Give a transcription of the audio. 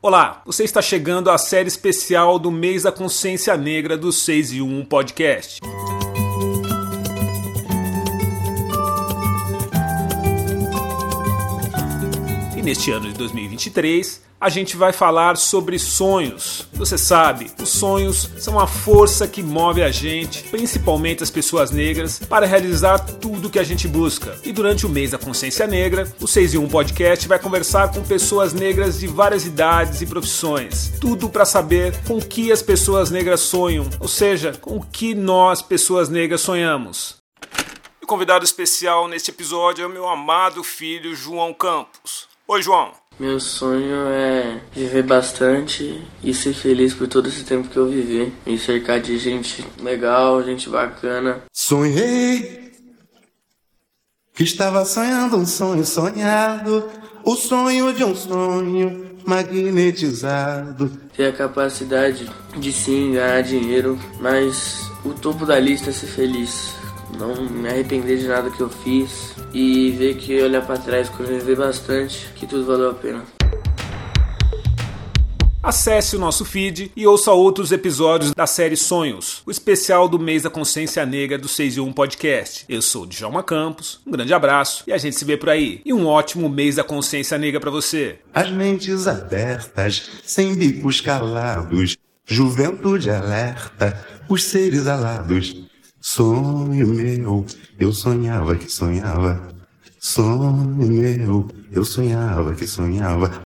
Olá, você está chegando à série especial do mês da consciência negra do 6 e 1 podcast. Neste ano de 2023, a gente vai falar sobre sonhos. Você sabe, os sonhos são a força que move a gente, principalmente as pessoas negras, para realizar tudo que a gente busca. E durante o mês da consciência negra, o 6 e 1 podcast vai conversar com pessoas negras de várias idades e profissões. Tudo para saber com que as pessoas negras sonham, ou seja, com o que nós, pessoas negras, sonhamos. O convidado especial neste episódio é o meu amado filho João Campos. Oi, João. Meu sonho é viver bastante e ser feliz por todo esse tempo que eu vivi. Me cercar de gente legal, gente bacana. Sonhei que estava sonhando um sonho sonhado, o sonho de um sonho magnetizado. Ter a capacidade de sim ganhar dinheiro, mas o topo da lista é ser feliz. Não me arrepender de nada que eu fiz e ver que olhar para trás quando eu viver bastante, que tudo valeu a pena. Acesse o nosso feed e ouça outros episódios da série Sonhos, o especial do mês da consciência negra do 6 e 1 podcast. Eu sou o Djalma Campos, um grande abraço e a gente se vê por aí. E um ótimo mês da consciência negra para você. As mentes abertas, sem bicos calados, juventude alerta, os seres alados. Sonho meu, eu sonhava que sonhava. Sonho meu, eu sonhava que sonhava.